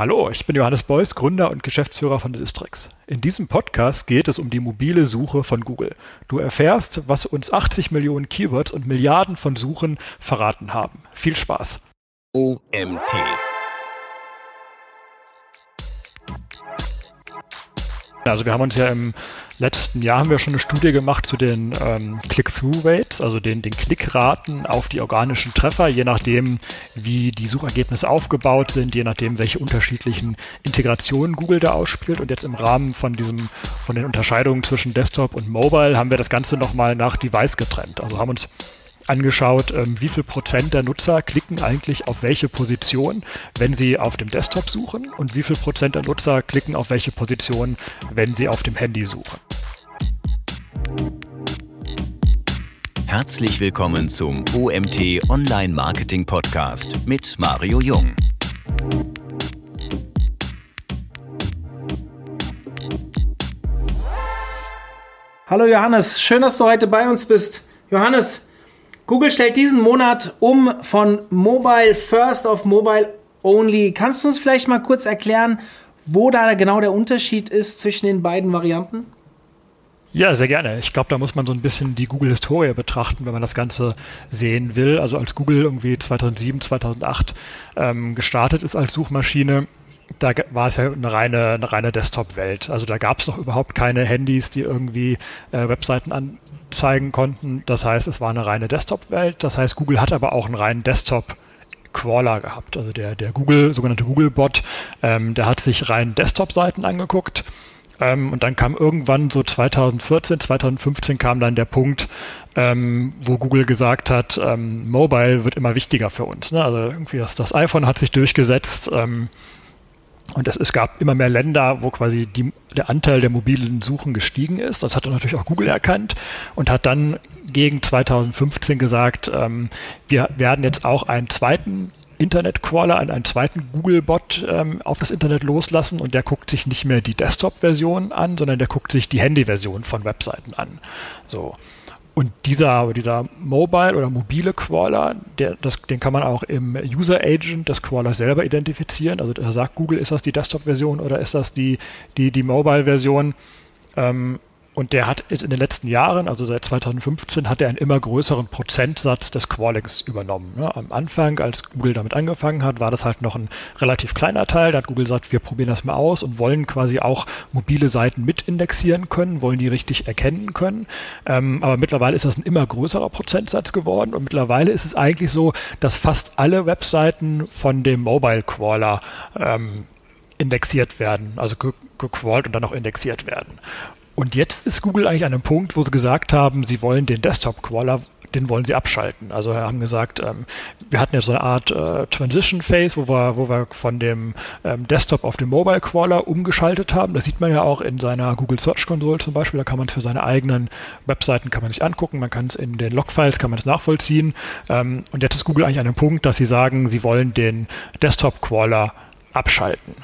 Hallo, ich bin Johannes Beuys, Gründer und Geschäftsführer von Distrix. In diesem Podcast geht es um die mobile Suche von Google. Du erfährst, was uns 80 Millionen Keywords und Milliarden von Suchen verraten haben. Viel Spaß. OMT. Also wir haben uns ja im letzten Jahr haben wir schon eine Studie gemacht zu den ähm, Click-Through-Rates, also den, den Klickraten auf die organischen Treffer, je nachdem, wie die Suchergebnisse aufgebaut sind, je nachdem, welche unterschiedlichen Integrationen Google da ausspielt. Und jetzt im Rahmen von diesem, von den Unterscheidungen zwischen Desktop und Mobile haben wir das Ganze nochmal nach Device getrennt. Also haben uns angeschaut, ähm, wie viel Prozent der Nutzer klicken eigentlich auf welche Position, wenn sie auf dem Desktop suchen und wie viel Prozent der Nutzer klicken auf welche Position, wenn sie auf dem Handy suchen. Herzlich willkommen zum OMT Online Marketing Podcast mit Mario Jung. Hallo Johannes, schön, dass du heute bei uns bist. Johannes, Google stellt diesen Monat um von Mobile First auf Mobile Only. Kannst du uns vielleicht mal kurz erklären, wo da genau der Unterschied ist zwischen den beiden Varianten? Ja, sehr gerne. Ich glaube, da muss man so ein bisschen die Google-Historie betrachten, wenn man das Ganze sehen will. Also als Google irgendwie 2007, 2008 ähm, gestartet ist als Suchmaschine, da war es ja eine reine, eine reine Desktop-Welt. Also da gab es noch überhaupt keine Handys, die irgendwie äh, Webseiten anzeigen konnten. Das heißt, es war eine reine Desktop-Welt. Das heißt, Google hat aber auch einen reinen Desktop- Crawler gehabt. Also der, der Google, sogenannte Google-Bot, ähm, der hat sich rein Desktop-Seiten angeguckt ähm, und dann kam irgendwann so 2014, 2015 kam dann der Punkt, ähm, wo Google gesagt hat, ähm, Mobile wird immer wichtiger für uns. Ne? Also irgendwie das, das iPhone hat sich durchgesetzt. Ähm, und es, es, gab immer mehr Länder, wo quasi die, der Anteil der mobilen Suchen gestiegen ist. Das hat dann natürlich auch Google erkannt und hat dann gegen 2015 gesagt, ähm, wir werden jetzt auch einen zweiten Internet-Crawler, einen, einen zweiten Google-Bot ähm, auf das Internet loslassen und der guckt sich nicht mehr die Desktop-Version an, sondern der guckt sich die Handy-Version von Webseiten an. So. Und dieser, dieser Mobile oder mobile Crawler, der, das, den kann man auch im User Agent des Crawlers selber identifizieren. Also da sagt Google, ist das die Desktop-Version oder ist das die, die, die Mobile-Version? Ähm, und der hat jetzt in den letzten Jahren, also seit 2015, hat er einen immer größeren Prozentsatz des Crawlings übernommen. Ja, am Anfang, als Google damit angefangen hat, war das halt noch ein relativ kleiner Teil. Da hat Google gesagt, wir probieren das mal aus und wollen quasi auch mobile Seiten mitindexieren können, wollen die richtig erkennen können. Ähm, aber mittlerweile ist das ein immer größerer Prozentsatz geworden und mittlerweile ist es eigentlich so, dass fast alle Webseiten von dem Mobile Crawler ähm, indexiert werden, also gecrawlt und dann auch indexiert werden. Und jetzt ist Google eigentlich an einem Punkt, wo sie gesagt haben, sie wollen den Desktop-Crawler den wollen sie abschalten. Also haben gesagt, ähm, wir hatten jetzt so eine Art äh, Transition Phase, wo wir, wo wir von dem ähm, Desktop auf den Mobile Crawler umgeschaltet haben. Das sieht man ja auch in seiner Google Search Console zum Beispiel. Da kann man es für seine eigenen Webseiten kann man sich angucken. Man kann es in den Logfiles kann man es nachvollziehen. Ähm, und jetzt ist Google eigentlich an einem Punkt, dass sie sagen, sie wollen den Desktop Crawler abschalten.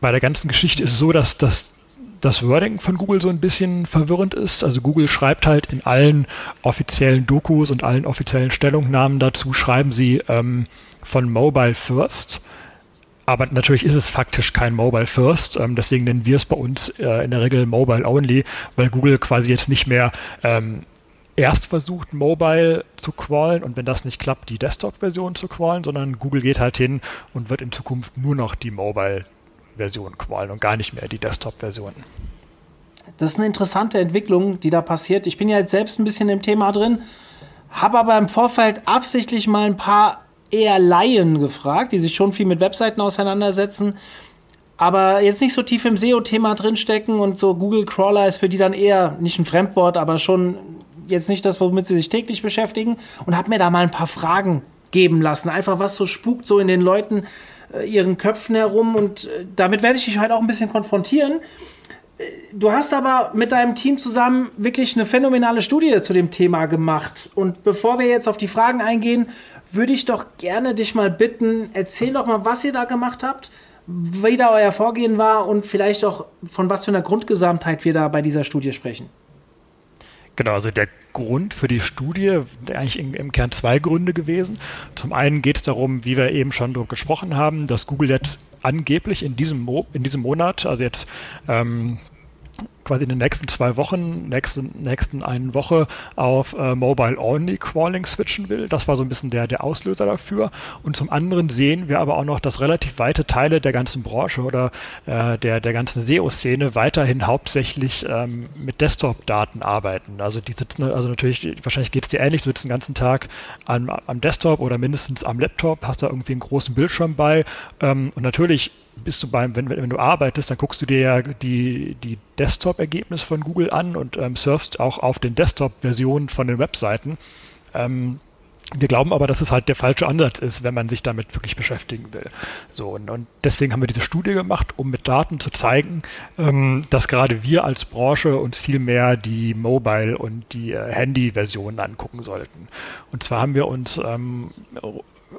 Bei der ganzen Geschichte ist es so, dass das das Wording von Google so ein bisschen verwirrend ist. Also Google schreibt halt in allen offiziellen Dokus und allen offiziellen Stellungnahmen dazu, schreiben sie ähm, von Mobile First. Aber natürlich ist es faktisch kein Mobile First. Ähm, deswegen nennen wir es bei uns äh, in der Regel Mobile Only, weil Google quasi jetzt nicht mehr ähm, erst versucht, Mobile zu crawlen und wenn das nicht klappt, die Desktop-Version zu crawlen, sondern Google geht halt hin und wird in Zukunft nur noch die Mobile Version qualen und gar nicht mehr die Desktop-Version. Das ist eine interessante Entwicklung, die da passiert. Ich bin ja jetzt selbst ein bisschen im Thema drin, habe aber im Vorfeld absichtlich mal ein paar eher Laien gefragt, die sich schon viel mit Webseiten auseinandersetzen, aber jetzt nicht so tief im SEO-Thema drinstecken und so Google Crawler ist für die dann eher nicht ein Fremdwort, aber schon jetzt nicht das, womit sie sich täglich beschäftigen und habe mir da mal ein paar Fragen geben lassen. Einfach was so spukt so in den Leuten ihren Köpfen herum und äh, damit werde ich dich heute auch ein bisschen konfrontieren. Äh, du hast aber mit deinem Team zusammen wirklich eine phänomenale Studie zu dem Thema gemacht. Und bevor wir jetzt auf die Fragen eingehen, würde ich doch gerne dich mal bitten, erzähl doch mal, was ihr da gemacht habt, wie da euer Vorgehen war und vielleicht auch von was für einer Grundgesamtheit wir da bei dieser Studie sprechen. Genau, also der Grund für die Studie, eigentlich im, Kern zwei Gründe gewesen. Zum einen geht es darum, wie wir eben schon darüber gesprochen haben, dass Google jetzt angeblich in diesem, Mo in diesem Monat, also jetzt ähm, quasi in den nächsten zwei Wochen, nächsten, nächsten einen Woche auf äh, Mobile-Only Crawling switchen will. Das war so ein bisschen der, der Auslöser dafür. Und zum anderen sehen wir aber auch noch, dass relativ weite Teile der ganzen Branche oder äh, der, der ganzen SEO-Szene weiterhin hauptsächlich ähm, mit Desktop-Daten arbeiten. Also die sitzen, also natürlich, wahrscheinlich geht es dir ähnlich, du sitzt den ganzen Tag am, am Desktop oder mindestens am Laptop, hast da irgendwie einen großen Bildschirm bei ähm, und natürlich bist du beim, wenn, wenn du arbeitest, dann guckst du dir ja die, die Desktop-Ergebnisse von Google an und ähm, surfst auch auf den Desktop-Versionen von den Webseiten. Ähm, wir glauben aber, dass es halt der falsche Ansatz ist, wenn man sich damit wirklich beschäftigen will. So, und, und deswegen haben wir diese Studie gemacht, um mit Daten zu zeigen, ähm, dass gerade wir als Branche uns viel mehr die Mobile- und die äh, Handy-Versionen angucken sollten. Und zwar haben wir uns ähm,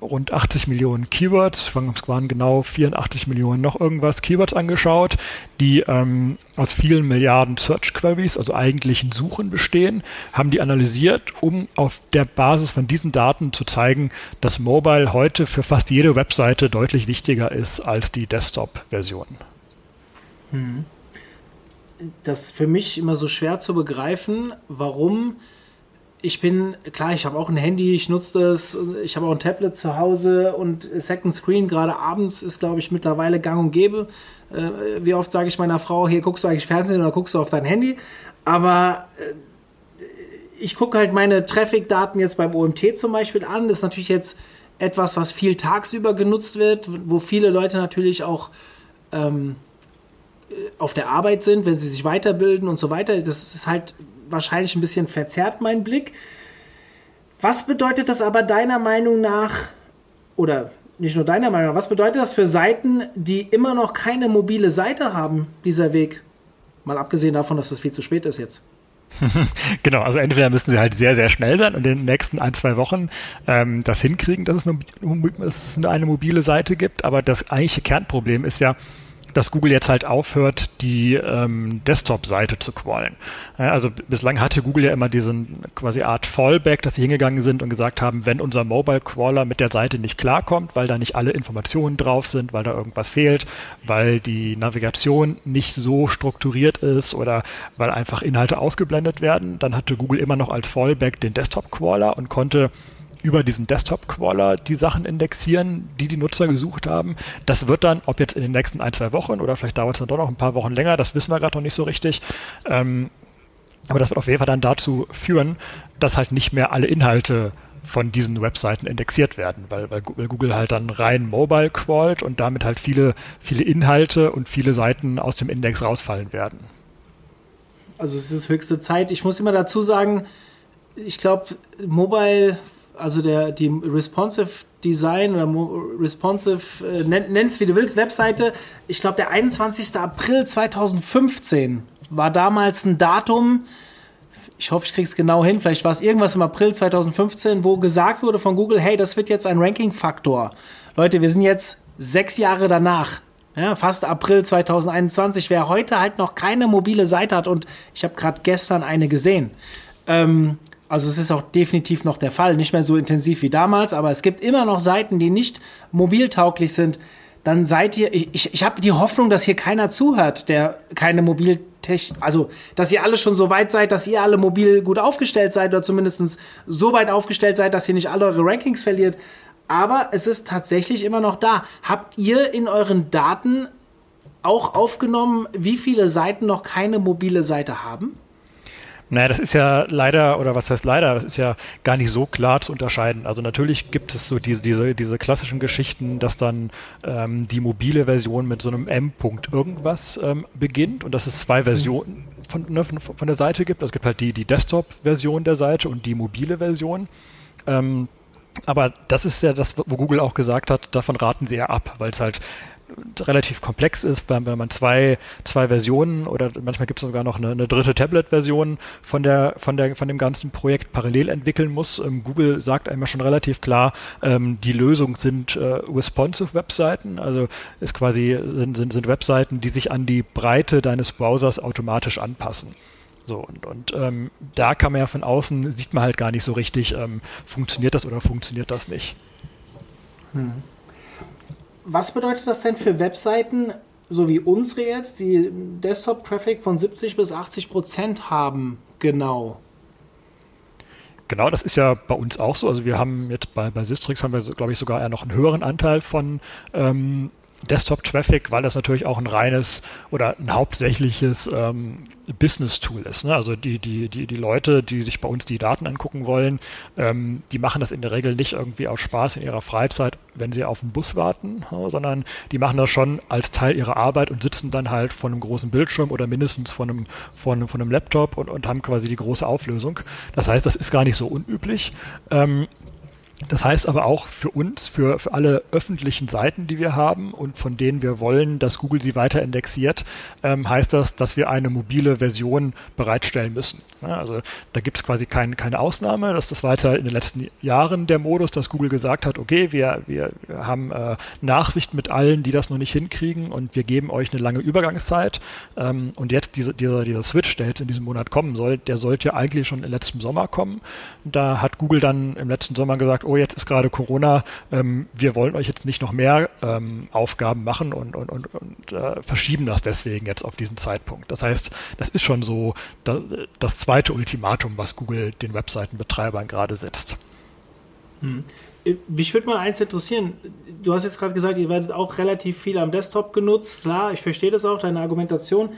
rund 80 Millionen Keywords, waren genau 84 Millionen noch irgendwas Keywords angeschaut, die ähm, aus vielen Milliarden Search Queries, also eigentlichen Suchen bestehen, haben die analysiert, um auf der Basis von diesen Daten zu zeigen, dass Mobile heute für fast jede Webseite deutlich wichtiger ist als die Desktop-Version. Hm. Das ist für mich immer so schwer zu begreifen, warum ich bin, klar, ich habe auch ein Handy, ich nutze das, ich habe auch ein Tablet zu Hause und Second Screen, gerade abends, ist, glaube ich, mittlerweile gang und gäbe. Äh, wie oft sage ich meiner Frau, hier guckst du eigentlich Fernsehen oder guckst du auf dein Handy? Aber äh, ich gucke halt meine Traffic-Daten jetzt beim OMT zum Beispiel an. Das ist natürlich jetzt etwas, was viel tagsüber genutzt wird, wo viele Leute natürlich auch ähm, auf der Arbeit sind, wenn sie sich weiterbilden und so weiter. Das ist halt wahrscheinlich ein bisschen verzerrt, mein Blick. Was bedeutet das aber deiner Meinung nach, oder nicht nur deiner Meinung nach, was bedeutet das für Seiten, die immer noch keine mobile Seite haben, dieser Weg? Mal abgesehen davon, dass das viel zu spät ist jetzt. genau, also entweder müssen sie halt sehr, sehr schnell sein und in den nächsten ein, zwei Wochen ähm, das hinkriegen, dass es, eine, dass es eine mobile Seite gibt. Aber das eigentliche Kernproblem ist ja, dass Google jetzt halt aufhört, die ähm, Desktop-Seite zu crawlen. Also bislang hatte Google ja immer diesen quasi Art Fallback, dass sie hingegangen sind und gesagt haben, wenn unser Mobile-Crawler mit der Seite nicht klarkommt, weil da nicht alle Informationen drauf sind, weil da irgendwas fehlt, weil die Navigation nicht so strukturiert ist oder weil einfach Inhalte ausgeblendet werden, dann hatte Google immer noch als Fallback den Desktop-Crawler und konnte über diesen Desktop-Crawler die Sachen indexieren, die die Nutzer gesucht haben. Das wird dann, ob jetzt in den nächsten ein, zwei Wochen oder vielleicht dauert es dann doch noch ein paar Wochen länger, das wissen wir gerade noch nicht so richtig. Ähm, aber das wird auf jeden Fall dann dazu führen, dass halt nicht mehr alle Inhalte von diesen Webseiten indexiert werden, weil, weil Google halt dann rein mobile crawlt und damit halt viele, viele Inhalte und viele Seiten aus dem Index rausfallen werden. Also es ist höchste Zeit. Ich muss immer dazu sagen, ich glaube, Mobile also der, die Responsive Design oder Responsive, äh, nenn's wie du willst, Webseite, ich glaube der 21. April 2015 war damals ein Datum, ich hoffe, ich kriege es genau hin, vielleicht war es irgendwas im April 2015, wo gesagt wurde von Google, hey, das wird jetzt ein Ranking-Faktor. Leute, wir sind jetzt sechs Jahre danach. Ja, fast April 2021, wer heute halt noch keine mobile Seite hat und ich habe gerade gestern eine gesehen. Ähm, also es ist auch definitiv noch der Fall, nicht mehr so intensiv wie damals, aber es gibt immer noch Seiten, die nicht mobiltauglich sind. Dann seid ihr, ich, ich, habe die Hoffnung, dass hier keiner zuhört, der keine Mobiltechnik, also dass ihr alle schon so weit seid, dass ihr alle mobil gut aufgestellt seid oder zumindest so weit aufgestellt seid, dass ihr nicht alle eure Rankings verliert. Aber es ist tatsächlich immer noch da. Habt ihr in euren Daten auch aufgenommen, wie viele Seiten noch keine mobile Seite haben? Naja, das ist ja leider, oder was heißt leider, das ist ja gar nicht so klar zu unterscheiden. Also natürlich gibt es so diese, diese, diese klassischen Geschichten, dass dann ähm, die mobile Version mit so einem M-Punkt irgendwas ähm, beginnt und dass es zwei Versionen von, ne, von, von, der Seite gibt. Also es gibt halt die, die Desktop-Version der Seite und die mobile Version. Ähm, aber das ist ja das, wo Google auch gesagt hat, davon raten sie ja ab, weil es halt relativ komplex ist, wenn, wenn man zwei, zwei Versionen oder manchmal gibt es sogar noch eine, eine dritte Tablet-Version von der, von der, von dem ganzen Projekt parallel entwickeln muss. Ähm, Google sagt einmal schon relativ klar, ähm, die Lösung sind äh, responsive Webseiten, also ist quasi sind, sind, sind Webseiten, die sich an die Breite deines Browsers automatisch anpassen. So, und, und ähm, da kann man ja von außen, sieht man halt gar nicht so richtig, ähm, funktioniert das oder funktioniert das nicht. Hm. Was bedeutet das denn für Webseiten, so wie unsere jetzt, die Desktop-Traffic von 70 bis 80 Prozent haben, genau? Genau, das ist ja bei uns auch so. Also wir haben jetzt bei, bei Sistrix haben wir, glaube ich, sogar eher noch einen höheren Anteil von ähm, Desktop-Traffic, weil das natürlich auch ein reines oder ein hauptsächliches ähm, Business-Tool ist. Ne? Also die, die, die, die Leute, die sich bei uns die Daten angucken wollen, ähm, die machen das in der Regel nicht irgendwie aus Spaß in ihrer Freizeit, wenn sie auf den Bus warten, ja, sondern die machen das schon als Teil ihrer Arbeit und sitzen dann halt vor einem großen Bildschirm oder mindestens vor einem, vor einem, vor einem Laptop und, und haben quasi die große Auflösung. Das heißt, das ist gar nicht so unüblich. Ähm, das heißt aber auch für uns, für, für alle öffentlichen Seiten, die wir haben und von denen wir wollen, dass Google sie weiter indexiert, ähm, heißt das, dass wir eine mobile Version bereitstellen müssen. Ja, also da gibt es quasi kein, keine Ausnahme. Das, das war jetzt halt in den letzten Jahren der Modus, dass Google gesagt hat, okay, wir, wir, haben äh, Nachsicht mit allen, die das noch nicht hinkriegen und wir geben euch eine lange Übergangszeit. Ähm, und jetzt diese, dieser, dieser Switch, der jetzt in diesem Monat kommen soll, der sollte ja eigentlich schon im letzten Sommer kommen. Da hat Google dann im letzten Sommer gesagt, oh, jetzt ist gerade Corona, ähm, wir wollen euch jetzt nicht noch mehr ähm, Aufgaben machen und, und, und, und äh, verschieben das deswegen jetzt auf diesen Zeitpunkt. Das heißt, das ist schon so das, das zweite Ultimatum, was Google den Webseitenbetreibern gerade setzt. Hm. Mich würde mal eins interessieren. Du hast jetzt gerade gesagt, ihr werdet auch relativ viel am Desktop genutzt. Klar, ich verstehe das auch, deine Argumentation.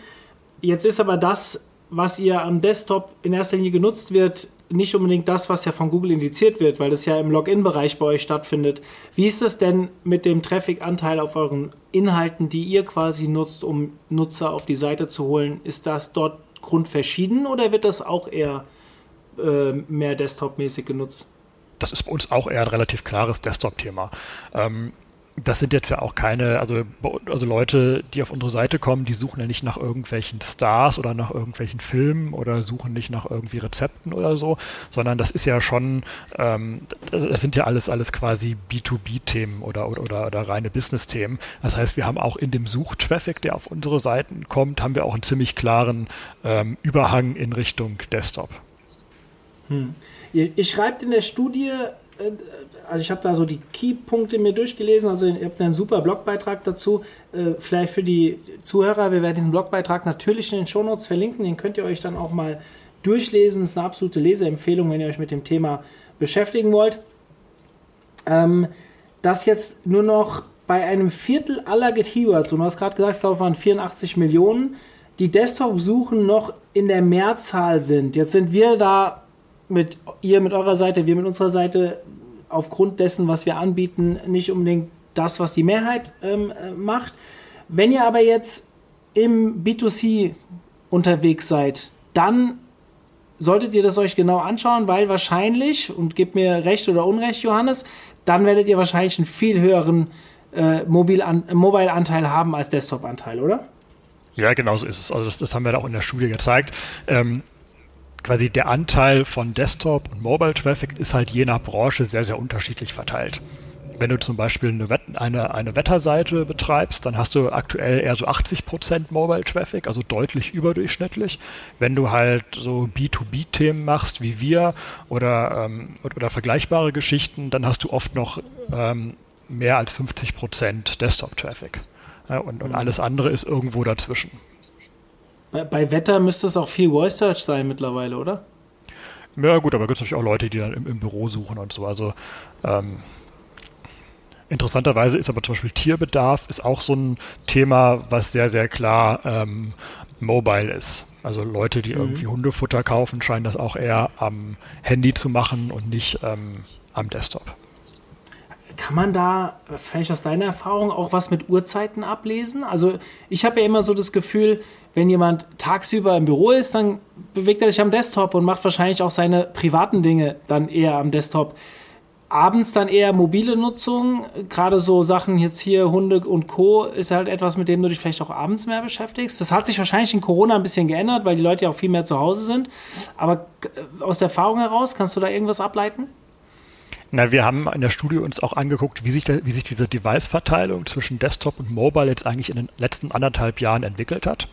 Jetzt ist aber das, was ihr am Desktop in erster Linie genutzt wird, nicht unbedingt das, was ja von Google indiziert wird, weil das ja im Login-Bereich bei euch stattfindet. Wie ist das denn mit dem Traffic-Anteil auf euren Inhalten, die ihr quasi nutzt, um Nutzer auf die Seite zu holen? Ist das dort grundverschieden oder wird das auch eher äh, mehr Desktop-mäßig genutzt? Das ist bei uns auch eher ein relativ klares Desktop-Thema. Ähm, das sind jetzt ja auch keine, also, also Leute, die auf unsere Seite kommen, die suchen ja nicht nach irgendwelchen Stars oder nach irgendwelchen Filmen oder suchen nicht nach irgendwie Rezepten oder so, sondern das ist ja schon, ähm, das sind ja alles, alles quasi B2B-Themen oder, oder, oder, oder reine Business-Themen. Das heißt, wir haben auch in dem Suchtraffic, der auf unsere Seiten kommt, haben wir auch einen ziemlich klaren ähm, Überhang in Richtung Desktop. Hm. Ihr, ihr schreibt in der Studie, also ich habe da so die Key-Punkte mir durchgelesen, also ihr habt einen super Blogbeitrag dazu. Äh, vielleicht für die Zuhörer, wir werden diesen Blogbeitrag natürlich in den Shownotes verlinken, den könnt ihr euch dann auch mal durchlesen. Das ist eine absolute Leseempfehlung, wenn ihr euch mit dem Thema beschäftigen wollt. Ähm, dass jetzt nur noch bei einem Viertel aller Keywords, und du hast gerade gesagt, ich glaube, es waren 84 Millionen, die Desktop-Suchen noch in der Mehrzahl sind. Jetzt sind wir da mit ihr mit eurer Seite, wir mit unserer Seite aufgrund dessen, was wir anbieten, nicht unbedingt das, was die Mehrheit ähm, äh, macht. Wenn ihr aber jetzt im B2C unterwegs seid, dann solltet ihr das euch genau anschauen, weil wahrscheinlich, und gebt mir recht oder unrecht, Johannes, dann werdet ihr wahrscheinlich einen viel höheren äh, Mobile-Anteil haben als Desktop-Anteil, oder? Ja, genau so ist es. Also das, das haben wir auch in der Studie gezeigt. Ähm, quasi der Anteil von Desktop und Mobile Traffic ist halt je nach Branche sehr, sehr unterschiedlich verteilt. Wenn du zum Beispiel eine, Wett eine, eine Wetterseite betreibst, dann hast du aktuell eher so 80% Mobile Traffic, also deutlich überdurchschnittlich. Wenn du halt so B2B-Themen machst wie wir oder, ähm, oder vergleichbare Geschichten, dann hast du oft noch ähm, mehr als 50% Desktop-Traffic. Ja, und, und mhm. alles andere ist irgendwo dazwischen. Bei, bei Wetter müsste es auch viel Voice Search sein mittlerweile, oder? Ja, gut, aber es gibt natürlich auch Leute, die dann im, im Büro suchen und so. Also ähm, interessanterweise ist aber zum Beispiel Tierbedarf ist auch so ein Thema, was sehr, sehr klar ähm, mobile ist. Also Leute, die mhm. irgendwie Hundefutter kaufen, scheinen das auch eher am Handy zu machen und nicht ähm, am Desktop. Kann man da vielleicht aus deiner Erfahrung auch was mit Uhrzeiten ablesen? Also ich habe ja immer so das Gefühl, wenn jemand tagsüber im Büro ist, dann bewegt er sich am Desktop und macht wahrscheinlich auch seine privaten Dinge dann eher am Desktop. Abends dann eher mobile Nutzung, gerade so Sachen jetzt hier, Hunde und Co. ist halt etwas, mit dem du dich vielleicht auch abends mehr beschäftigst. Das hat sich wahrscheinlich in Corona ein bisschen geändert, weil die Leute ja auch viel mehr zu Hause sind. Aber aus der Erfahrung heraus, kannst du da irgendwas ableiten? Na, wir haben in der Studie uns auch angeguckt, wie sich, der, wie sich diese Device-Verteilung zwischen Desktop und Mobile jetzt eigentlich in den letzten anderthalb Jahren entwickelt hat.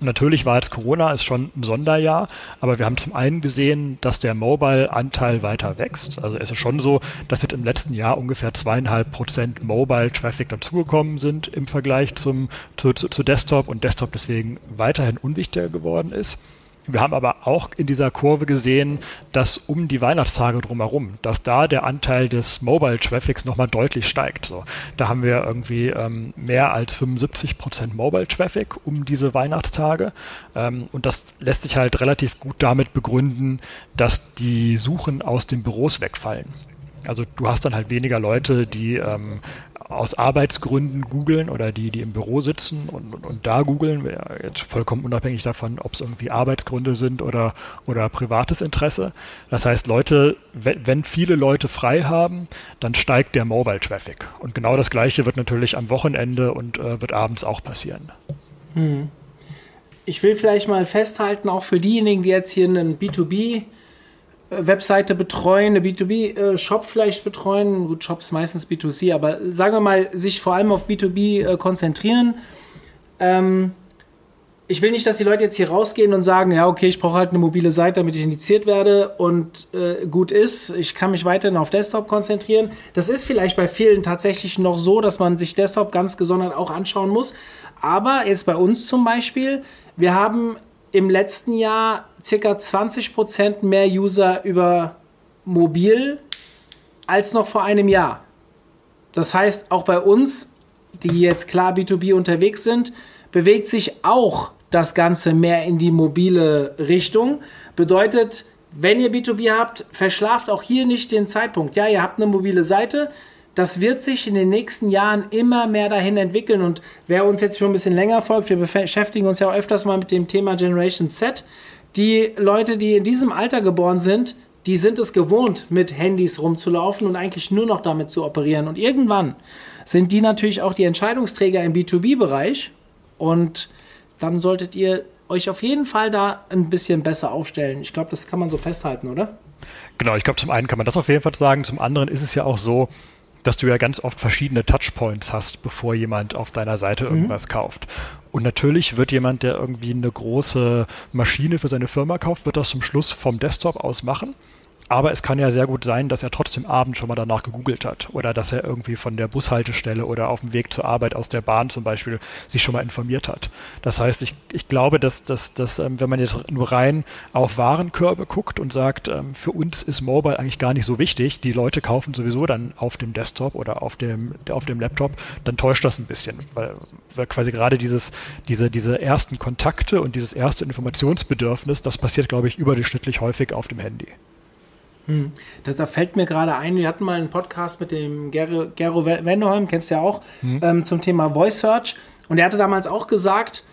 Natürlich war jetzt Corona ist schon ein Sonderjahr, aber wir haben zum einen gesehen, dass der Mobile-Anteil weiter wächst. Also es ist schon so, dass jetzt im letzten Jahr ungefähr zweieinhalb Prozent Mobile-Traffic dazugekommen sind im Vergleich zum, zu, zu, zu Desktop und Desktop deswegen weiterhin unwichtiger geworden ist. Wir haben aber auch in dieser Kurve gesehen, dass um die Weihnachtstage drumherum, dass da der Anteil des Mobile Traffics nochmal deutlich steigt. So, da haben wir irgendwie ähm, mehr als 75 Prozent Mobile Traffic um diese Weihnachtstage. Ähm, und das lässt sich halt relativ gut damit begründen, dass die Suchen aus den Büros wegfallen. Also du hast dann halt weniger Leute, die ähm, aus Arbeitsgründen googeln oder die, die im Büro sitzen und, und, und da googeln, jetzt vollkommen unabhängig davon, ob es irgendwie Arbeitsgründe sind oder, oder privates Interesse. Das heißt, Leute, wenn, viele Leute frei haben, dann steigt der Mobile Traffic. Und genau das Gleiche wird natürlich am Wochenende und äh, wird abends auch passieren. Hm. Ich will vielleicht mal festhalten, auch für diejenigen, die jetzt hier einen B2B Webseite betreuen, eine B2B-Shop vielleicht betreuen. Gut, Shop ist meistens B2C, aber sagen wir mal, sich vor allem auf B2B äh, konzentrieren. Ähm, ich will nicht, dass die Leute jetzt hier rausgehen und sagen, ja, okay, ich brauche halt eine mobile Seite, damit ich indiziert werde und äh, gut ist. Ich kann mich weiterhin auf Desktop konzentrieren. Das ist vielleicht bei vielen tatsächlich noch so, dass man sich Desktop ganz gesondert auch anschauen muss. Aber jetzt bei uns zum Beispiel, wir haben im letzten Jahr circa 20% mehr User über mobil als noch vor einem Jahr. Das heißt, auch bei uns, die jetzt klar B2B unterwegs sind, bewegt sich auch das Ganze mehr in die mobile Richtung. Bedeutet, wenn ihr B2B habt, verschlaft auch hier nicht den Zeitpunkt. Ja, ihr habt eine mobile Seite, das wird sich in den nächsten Jahren immer mehr dahin entwickeln. Und wer uns jetzt schon ein bisschen länger folgt, wir beschäftigen uns ja auch öfters mal mit dem Thema Generation Z. Die Leute, die in diesem Alter geboren sind, die sind es gewohnt, mit Handys rumzulaufen und eigentlich nur noch damit zu operieren. Und irgendwann sind die natürlich auch die Entscheidungsträger im B2B-Bereich. Und dann solltet ihr euch auf jeden Fall da ein bisschen besser aufstellen. Ich glaube, das kann man so festhalten, oder? Genau, ich glaube, zum einen kann man das auf jeden Fall sagen. Zum anderen ist es ja auch so, dass du ja ganz oft verschiedene Touchpoints hast, bevor jemand auf deiner Seite mhm. irgendwas mhm. kauft. Und natürlich wird jemand, der irgendwie eine große Maschine für seine Firma kauft, wird das zum Schluss vom Desktop aus machen. Aber es kann ja sehr gut sein, dass er trotzdem abends schon mal danach gegoogelt hat oder dass er irgendwie von der Bushaltestelle oder auf dem Weg zur Arbeit aus der Bahn zum Beispiel sich schon mal informiert hat. Das heißt, ich, ich glaube, dass, dass, dass ähm, wenn man jetzt nur rein auf Warenkörbe guckt und sagt, ähm, für uns ist Mobile eigentlich gar nicht so wichtig, die Leute kaufen sowieso dann auf dem Desktop oder auf dem, auf dem Laptop, dann täuscht das ein bisschen, weil, weil quasi gerade dieses, diese, diese ersten Kontakte und dieses erste Informationsbedürfnis, das passiert, glaube ich, überdurchschnittlich häufig auf dem Handy. Hm. Da, da, fällt mir gerade ein, wir hatten mal einen Podcast mit dem Gero, Gero Wendeholm, kennst du ja auch, hm. ähm, zum Thema Voice Search. Und er hatte damals auch gesagt,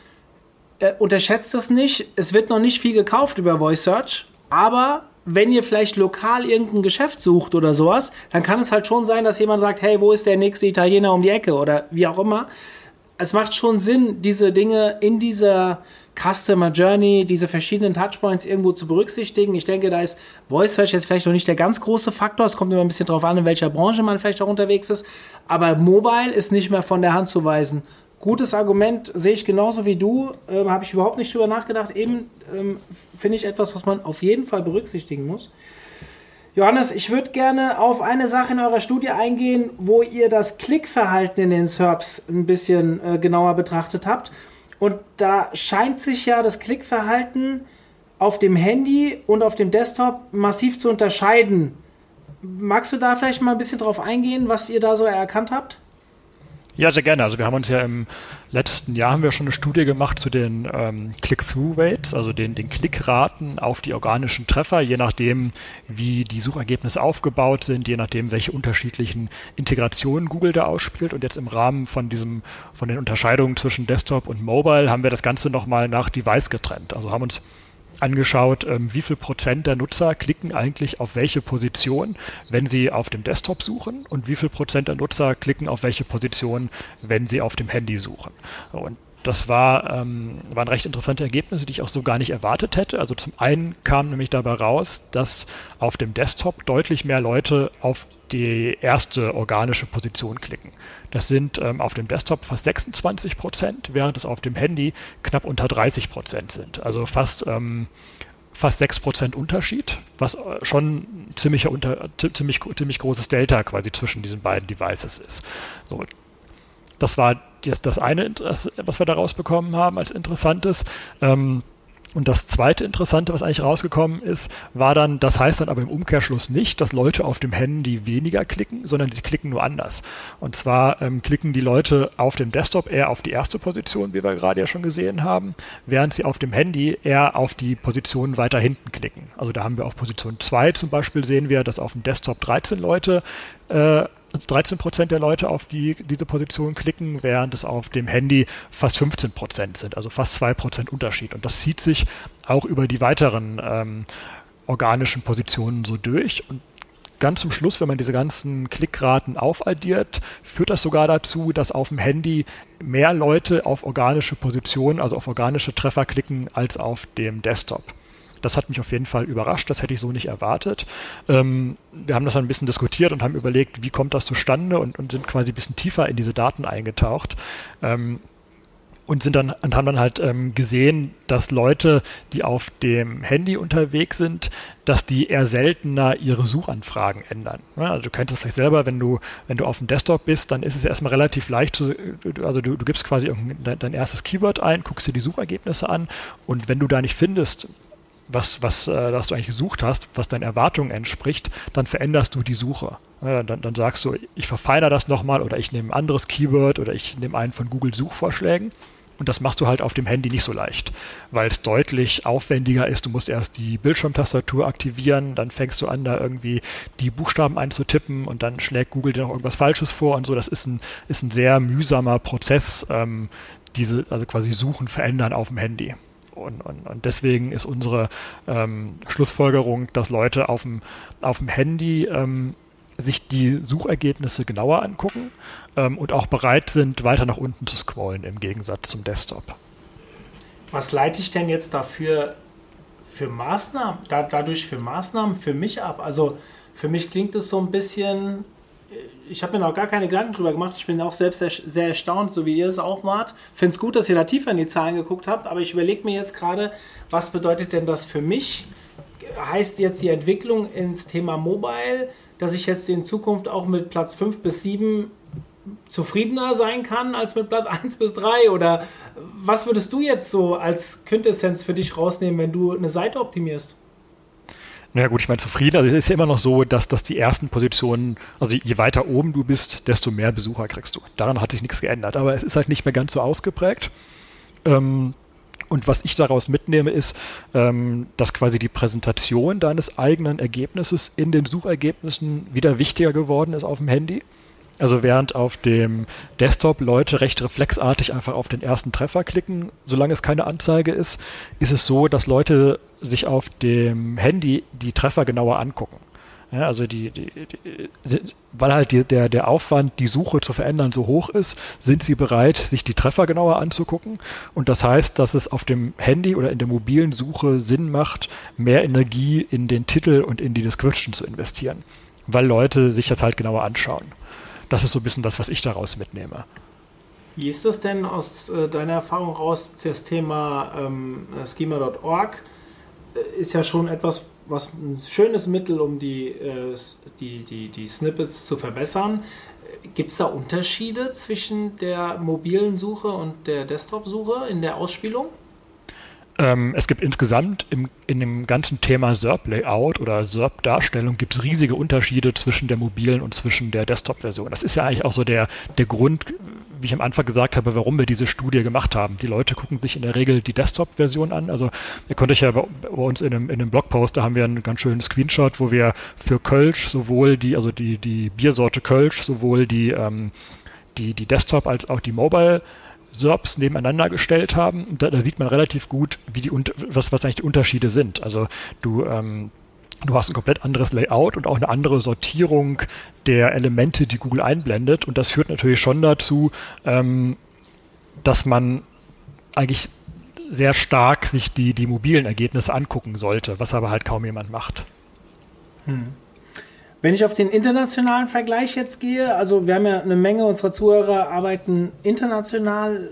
äh, unterschätzt das nicht, es wird noch nicht viel gekauft über Voice Search, aber wenn ihr vielleicht lokal irgendein Geschäft sucht oder sowas, dann kann es halt schon sein, dass jemand sagt, hey, wo ist der nächste Italiener um die Ecke oder wie auch immer. Es macht schon Sinn, diese Dinge in dieser Customer Journey, diese verschiedenen Touchpoints irgendwo zu berücksichtigen. Ich denke, da ist Voice Search jetzt vielleicht noch nicht der ganz große Faktor. Es kommt immer ein bisschen drauf an, in welcher Branche man vielleicht auch unterwegs ist. Aber Mobile ist nicht mehr von der Hand zu weisen. Gutes Argument, sehe ich genauso wie du. Ähm, Habe ich überhaupt nicht drüber nachgedacht. Eben ähm, finde ich etwas, was man auf jeden Fall berücksichtigen muss. Johannes, ich würde gerne auf eine Sache in eurer Studie eingehen, wo ihr das Klickverhalten in den SERPs ein bisschen äh, genauer betrachtet habt. Und da scheint sich ja das Klickverhalten auf dem Handy und auf dem Desktop massiv zu unterscheiden. Magst du da vielleicht mal ein bisschen drauf eingehen, was ihr da so erkannt habt? Ja, sehr gerne. Also wir haben uns ja im letzten Jahr haben wir schon eine Studie gemacht zu den ähm, Click-Through-Rates, also den, den Klickraten auf die organischen Treffer, je nachdem, wie die Suchergebnisse aufgebaut sind, je nachdem, welche unterschiedlichen Integrationen Google da ausspielt. Und jetzt im Rahmen von diesem, von den Unterscheidungen zwischen Desktop und Mobile haben wir das Ganze nochmal nach Device getrennt. Also haben uns angeschaut, ähm, wie viel Prozent der Nutzer klicken eigentlich auf welche Position, wenn sie auf dem Desktop suchen und wie viel Prozent der Nutzer klicken auf welche Position, wenn sie auf dem Handy suchen. Und Das war, ähm, waren recht interessante Ergebnisse, die ich auch so gar nicht erwartet hätte. Also zum einen kam nämlich dabei raus, dass auf dem Desktop deutlich mehr Leute auf die erste organische Position klicken. Das sind ähm, auf dem Desktop fast 26 Prozent, während es auf dem Handy knapp unter 30 Prozent sind. Also fast ähm, fast 6% Unterschied, was äh, schon ziemlich, unter, ziemlich, ziemlich großes Delta quasi zwischen diesen beiden Devices ist. So, das war das, das eine, was wir da rausbekommen haben als Interessantes. Ähm, und das zweite Interessante, was eigentlich rausgekommen ist, war dann, das heißt dann aber im Umkehrschluss nicht, dass Leute auf dem Handy weniger klicken, sondern sie klicken nur anders. Und zwar ähm, klicken die Leute auf dem Desktop eher auf die erste Position, wie wir gerade ja schon gesehen haben, während sie auf dem Handy eher auf die Position weiter hinten klicken. Also da haben wir auf Position 2 zum Beispiel sehen wir, dass auf dem Desktop 13 Leute äh, 13 Prozent der Leute auf die, diese Position klicken, während es auf dem Handy fast 15 Prozent sind, also fast 2 Prozent Unterschied. Und das zieht sich auch über die weiteren ähm, organischen Positionen so durch. Und ganz zum Schluss, wenn man diese ganzen Klickraten aufaddiert, führt das sogar dazu, dass auf dem Handy mehr Leute auf organische Positionen, also auf organische Treffer klicken, als auf dem Desktop. Das hat mich auf jeden Fall überrascht, das hätte ich so nicht erwartet. Ähm, wir haben das dann ein bisschen diskutiert und haben überlegt, wie kommt das zustande und, und sind quasi ein bisschen tiefer in diese Daten eingetaucht. Ähm, und sind dann und haben dann halt ähm, gesehen, dass Leute, die auf dem Handy unterwegs sind, dass die eher seltener ihre Suchanfragen ändern. Ja, also du kennst das vielleicht selber, wenn du wenn du auf dem Desktop bist, dann ist es erstmal relativ leicht zu, also du, du gibst quasi dein, dein erstes Keyword ein, guckst dir die Suchergebnisse an und wenn du da nicht findest, was, was, äh, was du eigentlich gesucht hast, was deinen Erwartungen entspricht, dann veränderst du die Suche. Ja, dann, dann sagst du, ich verfeinere das nochmal oder ich nehme ein anderes Keyword oder ich nehme einen von Google Suchvorschlägen. Und das machst du halt auf dem Handy nicht so leicht, weil es deutlich aufwendiger ist. Du musst erst die Bildschirmtastatur aktivieren, dann fängst du an, da irgendwie die Buchstaben einzutippen und dann schlägt Google dir noch irgendwas Falsches vor und so. Das ist ein, ist ein sehr mühsamer Prozess, ähm, diese, also quasi Suchen, verändern auf dem Handy. Und, und, und deswegen ist unsere ähm, Schlussfolgerung, dass Leute auf dem, Handy ähm, sich die Suchergebnisse genauer angucken ähm, und auch bereit sind, weiter nach unten zu scrollen im Gegensatz zum Desktop. Was leite ich denn jetzt dafür für Maßnahmen, da, dadurch für Maßnahmen für mich ab? Also für mich klingt es so ein bisschen, ich habe mir noch gar keine Gedanken drüber gemacht. Ich bin auch selbst sehr, erstaunt, so wie ihr es auch wart. Finde es gut, dass ihr da tiefer in die Zahlen geguckt habt, aber ich überlege mir jetzt gerade, was bedeutet denn das für mich? Heißt jetzt die Entwicklung ins Thema Mobile, dass ich jetzt in Zukunft auch mit Platz 5 bis 7 zufriedener sein kann als mit Platz 1 bis 3? Oder was würdest du jetzt so als Quintessenz für dich rausnehmen, wenn du eine Seite optimierst? Naja gut, ich meine zufrieden. Also es ist ja immer noch so, dass, dass die ersten Positionen, also je weiter oben du bist, desto mehr Besucher kriegst du. Daran hat sich nichts geändert. Aber es ist halt nicht mehr ganz so ausgeprägt. Ähm, und was ich daraus mitnehme, ist, ähm, dass quasi die Präsentation deines eigenen Ergebnisses in den Suchergebnissen wieder wichtiger geworden ist auf dem Handy. Also während auf dem Desktop Leute recht reflexartig einfach auf den ersten Treffer klicken, solange es keine Anzeige ist, ist es so, dass Leute sich auf dem Handy die Treffer genauer angucken. Ja, also die, die, die, weil halt die, der, der Aufwand, die Suche zu verändern, so hoch ist, sind sie bereit, sich die Treffer genauer anzugucken. Und das heißt, dass es auf dem Handy oder in der mobilen Suche Sinn macht, mehr Energie in den Titel und in die Description zu investieren, weil Leute sich das halt genauer anschauen das ist so ein bisschen das, was ich daraus mitnehme. Wie ist das denn aus äh, deiner Erfahrung raus, das Thema ähm, schema.org äh, ist ja schon etwas, was ein schönes Mittel, um die, äh, die, die, die Snippets zu verbessern. Gibt es da Unterschiede zwischen der mobilen Suche und der Desktop-Suche in der Ausspielung? Ähm, es gibt insgesamt im, in dem ganzen Thema SERP-Layout oder SERP-Darstellung gibt es riesige Unterschiede zwischen der mobilen und zwischen der Desktop-Version. Das ist ja eigentlich auch so der, der Grund, wie ich am Anfang gesagt habe, warum wir diese Studie gemacht haben. Die Leute gucken sich in der Regel die Desktop-Version an. Also ihr könnt euch ja bei, uns in einem, in einem Blogpost, da haben wir einen ganz schönen Screenshot, wo wir für Kölsch sowohl die, also die, die Biersorte Kölsch, sowohl die, ähm, die, die Desktop als auch die Mobile SERPs nebeneinander gestellt haben. Da, da sieht man relativ gut, wie die, was, was eigentlich die Unterschiede sind. Also du, ähm, du hast ein komplett anderes Layout und auch eine andere Sortierung der Elemente, die Google einblendet. Und das führt natürlich schon dazu, ähm, dass man eigentlich sehr stark sich die, die mobilen Ergebnisse angucken sollte, was aber halt kaum jemand macht. Hm. Wenn ich auf den internationalen Vergleich jetzt gehe, also wir haben ja eine Menge unserer Zuhörer arbeiten international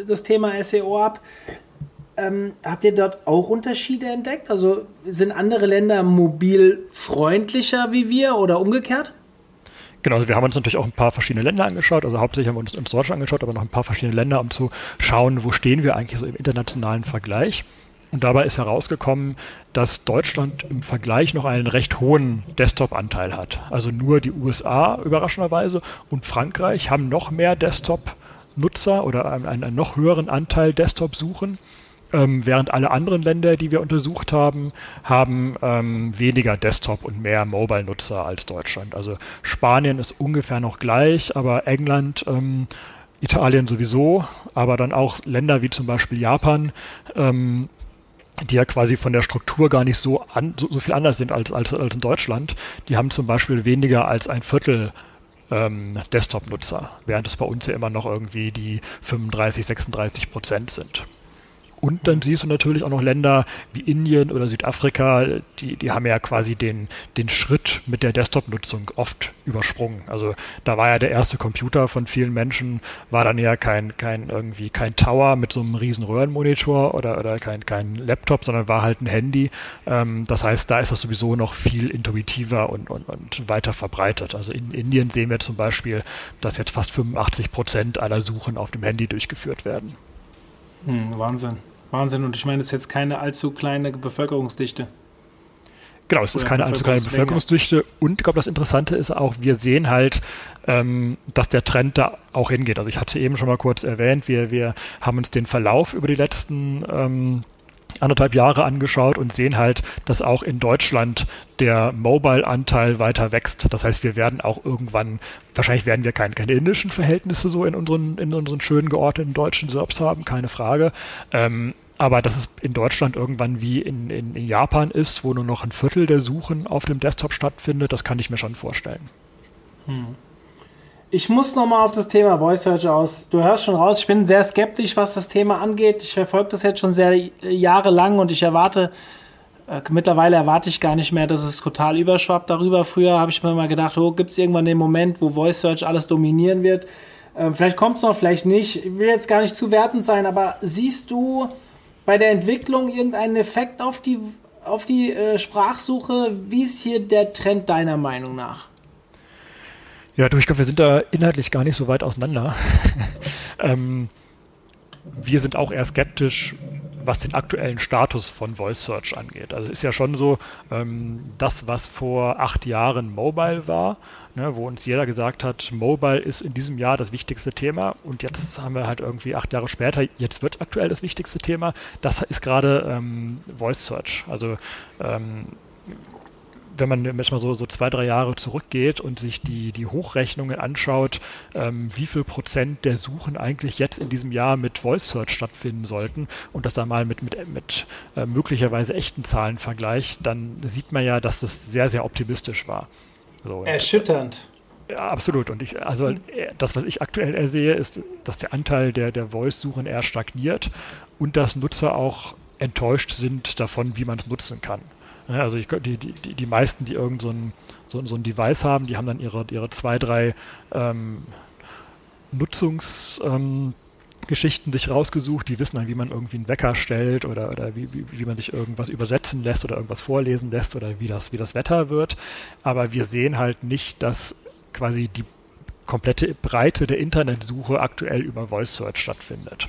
äh, das Thema SEO ab. Ähm, habt ihr dort auch Unterschiede entdeckt? Also sind andere Länder mobil freundlicher wie wir oder umgekehrt? Genau, also wir haben uns natürlich auch ein paar verschiedene Länder angeschaut, also hauptsächlich haben wir uns, uns Deutschland angeschaut, aber noch ein paar verschiedene Länder, um zu schauen, wo stehen wir eigentlich so im internationalen Vergleich. Und dabei ist herausgekommen, dass Deutschland im Vergleich noch einen recht hohen Desktop-Anteil hat. Also nur die USA überraschenderweise und Frankreich haben noch mehr Desktop-Nutzer oder einen, einen, noch höheren Anteil Desktop-Suchen. Ähm, während alle anderen Länder, die wir untersucht haben, haben ähm, weniger Desktop und mehr Mobile-Nutzer als Deutschland. Also Spanien ist ungefähr noch gleich, aber England, ähm, Italien sowieso, aber dann auch Länder wie zum Beispiel Japan, ähm, die ja quasi von der Struktur gar nicht so, an, so, so, viel anders sind als, als, als in Deutschland, die haben zum Beispiel weniger als ein Viertel ähm, Desktop-Nutzer, während es bei uns ja immer noch irgendwie die 35, 36 Prozent sind. Und dann siehst du natürlich auch noch Länder wie Indien oder Südafrika, die, die haben ja quasi den, den Schritt mit der Desktop-Nutzung oft übersprungen. Also da war ja der erste Computer von vielen Menschen, war dann ja kein, kein irgendwie kein Tower mit so einem riesen Röhrenmonitor oder, oder kein, kein Laptop, sondern war halt ein Handy. Ähm, das heißt, da ist das sowieso noch viel intuitiver und, und, und weiter verbreitet. Also in Indien sehen wir zum Beispiel, dass jetzt fast 85 Prozent aller Suchen auf dem Handy durchgeführt werden. Hm, Wahnsinn. Wahnsinn. Und ich meine, es ist jetzt keine allzu kleine Bevölkerungsdichte. Genau, es ist keine allzu kleine Bevölkerungsdichte. Und ich glaube, das Interessante ist auch, wir sehen halt, ähm, dass der Trend da auch hingeht. Also ich hatte eben schon mal kurz erwähnt, wir, wir haben uns den Verlauf über die letzten ähm, anderthalb Jahre angeschaut und sehen halt, dass auch in Deutschland der Mobile-Anteil weiter wächst. Das heißt, wir werden auch irgendwann, wahrscheinlich werden wir keine, keine indischen Verhältnisse so in unseren, in unseren schönen geordneten deutschen Serbs haben, keine Frage. Ähm, aber dass es in Deutschland irgendwann wie in, in, in Japan ist, wo nur noch ein Viertel der Suchen auf dem Desktop stattfindet, das kann ich mir schon vorstellen. Hm. Ich muss nochmal auf das Thema Voice Search aus. Du hörst schon raus, ich bin sehr skeptisch, was das Thema angeht. Ich verfolge das jetzt schon sehr jahrelang und ich erwarte, äh, mittlerweile erwarte ich gar nicht mehr, dass es total überschwappt darüber. Früher habe ich mir mal gedacht, oh, gibt es irgendwann den Moment, wo Voice Search alles dominieren wird? Ähm, vielleicht kommt es noch, vielleicht nicht. Ich will jetzt gar nicht zu wertend sein, aber siehst du bei der Entwicklung irgendeinen Effekt auf die, auf die äh, Sprachsuche? Wie ist hier der Trend deiner Meinung nach? Ja, du, ich glaube, wir sind da inhaltlich gar nicht so weit auseinander. ähm, wir sind auch eher skeptisch, was den aktuellen Status von Voice Search angeht. Also ist ja schon so, ähm, das, was vor acht Jahren Mobile war, ne, wo uns jeder gesagt hat, Mobile ist in diesem Jahr das wichtigste Thema und jetzt haben wir halt irgendwie acht Jahre später, jetzt wird aktuell das wichtigste Thema, das ist gerade ähm, Voice Search. Also ähm, wenn man jetzt mal so, so zwei, drei Jahre zurückgeht und sich die, die Hochrechnungen anschaut, ähm, wie viel Prozent der Suchen eigentlich jetzt in diesem Jahr mit Voice Search stattfinden sollten und das dann mal mit, mit, mit äh, möglicherweise echten Zahlen vergleicht, dann sieht man ja, dass das sehr, sehr optimistisch war. So, Erschütternd. Ja, absolut. Und ich, also äh, das, was ich aktuell ersehe, ist, dass der Anteil der, der Voice-Suchen eher stagniert und dass Nutzer auch enttäuscht sind davon, wie man es nutzen kann. Also ich, die, die, die meisten, die irgend so ein, so, so ein Device haben, die haben dann ihre, ihre zwei, drei ähm, Nutzungsgeschichten ähm, sich rausgesucht, die wissen dann, wie man irgendwie einen Wecker stellt oder, oder wie, wie, wie, man sich irgendwas übersetzen lässt oder irgendwas vorlesen lässt oder wie das, wie das Wetter wird. Aber wir sehen halt nicht, dass quasi die komplette Breite der Internetsuche aktuell über Voice Search stattfindet.